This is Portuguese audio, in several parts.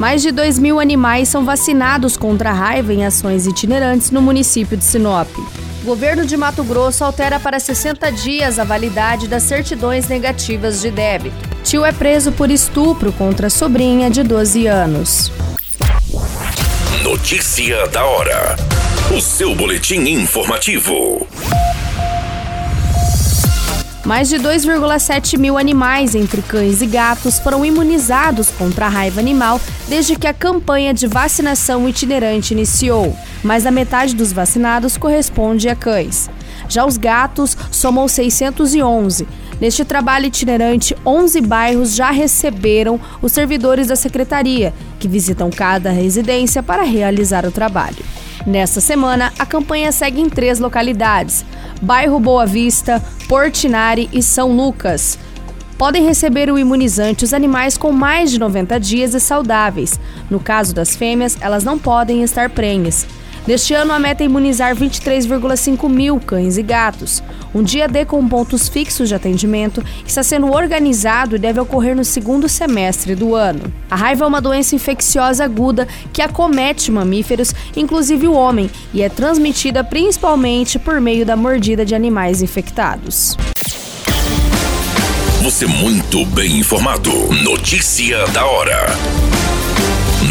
Mais de 2 mil animais são vacinados contra a raiva em ações itinerantes no município de Sinop. O governo de Mato Grosso altera para 60 dias a validade das certidões negativas de débito. Tio é preso por estupro contra a sobrinha de 12 anos. Notícia da hora. O seu boletim informativo. Mais de 2,7 mil animais, entre cães e gatos, foram imunizados contra a raiva animal desde que a campanha de vacinação itinerante iniciou. Mais da metade dos vacinados corresponde a cães. Já os gatos somam 611. Neste trabalho itinerante, 11 bairros já receberam os servidores da secretaria, que visitam cada residência para realizar o trabalho. Nesta semana, a campanha segue em três localidades: Bairro Boa Vista, Portinari e São Lucas. Podem receber o imunizante os animais com mais de 90 dias e saudáveis. No caso das fêmeas, elas não podem estar prenhes. Neste ano, a meta é imunizar 23,5 mil cães e gatos. Um dia D com pontos fixos de atendimento está sendo organizado e deve ocorrer no segundo semestre do ano. A raiva é uma doença infecciosa aguda que acomete mamíferos, inclusive o homem, e é transmitida principalmente por meio da mordida de animais infectados. Você muito bem informado. Notícia da hora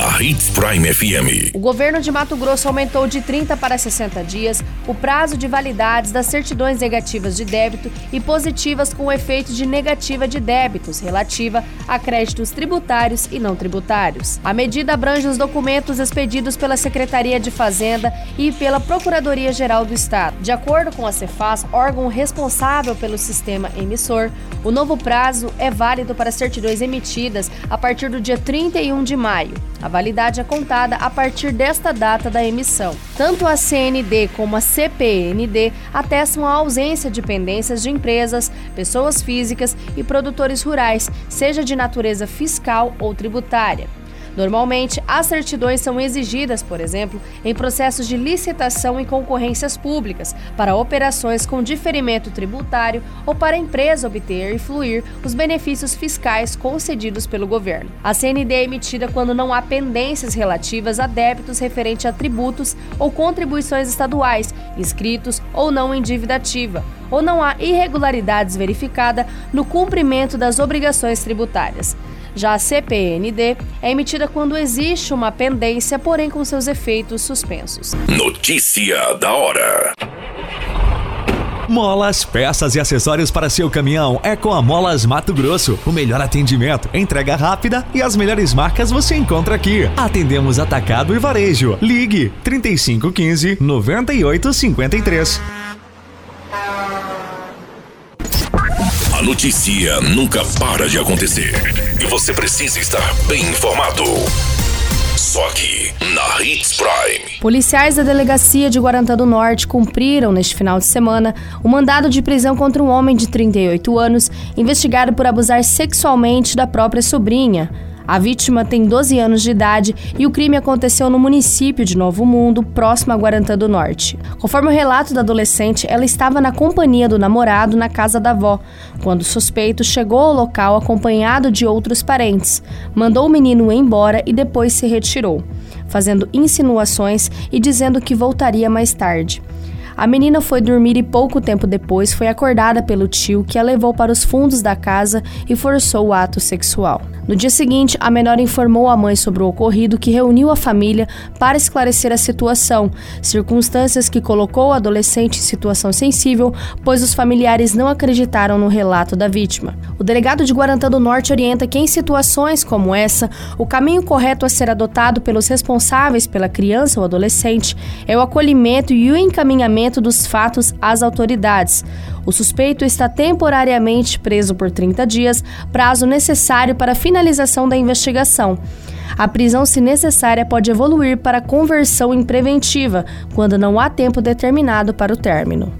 na Hits Prime FM. O governo de Mato Grosso aumentou de 30 para 60 dias o prazo de validades das certidões negativas de débito e positivas com efeito de negativa de débitos relativa a créditos tributários e não tributários. A medida abrange os documentos expedidos pela Secretaria de Fazenda e pela Procuradoria-Geral do Estado. De acordo com a Cefaz, órgão responsável pelo sistema emissor, o novo prazo é válido para certidões emitidas a partir do dia 31 de maio. A validade é contada a partir desta data da emissão. Tanto a CND como a CPND atestam a ausência de pendências de empresas, pessoas físicas e produtores rurais, seja de natureza fiscal ou tributária. Normalmente, as certidões são exigidas, por exemplo, em processos de licitação e concorrências públicas, para operações com diferimento tributário ou para a empresa obter e fluir os benefícios fiscais concedidos pelo governo. A CND é emitida quando não há pendências relativas a débitos referentes a tributos ou contribuições estaduais, inscritos ou não em dívida ativa, ou não há irregularidades verificadas no cumprimento das obrigações tributárias. Já a CPND é emitida quando existe uma pendência, porém com seus efeitos suspensos. Notícia da hora. Molas, peças e acessórios para seu caminhão é com a Molas Mato Grosso. O melhor atendimento, entrega rápida e as melhores marcas você encontra aqui. Atendemos atacado e varejo. Ligue 3515 9853. A notícia nunca para de acontecer e você precisa estar bem informado. Só aqui, na Hits Prime. Policiais da delegacia de Guarantã do Norte cumpriram, neste final de semana, o mandado de prisão contra um homem de 38 anos investigado por abusar sexualmente da própria sobrinha. A vítima tem 12 anos de idade e o crime aconteceu no município de Novo Mundo, próximo a Guarantã do Norte. Conforme o relato da adolescente, ela estava na companhia do namorado na casa da avó, quando o suspeito chegou ao local acompanhado de outros parentes, mandou o menino embora e depois se retirou, fazendo insinuações e dizendo que voltaria mais tarde. A menina foi dormir e pouco tempo depois foi acordada pelo tio que a levou para os fundos da casa e forçou o ato sexual. No dia seguinte, a menor informou a mãe sobre o ocorrido, que reuniu a família para esclarecer a situação, circunstâncias que colocou o adolescente em situação sensível, pois os familiares não acreditaram no relato da vítima. O delegado de Guarantã do Norte orienta que em situações como essa, o caminho correto a ser adotado pelos responsáveis pela criança ou adolescente é o acolhimento e o encaminhamento dos fatos às autoridades. O suspeito está temporariamente preso por 30 dias, prazo necessário para a finalização da investigação. A prisão, se necessária, pode evoluir para conversão em preventiva, quando não há tempo determinado para o término.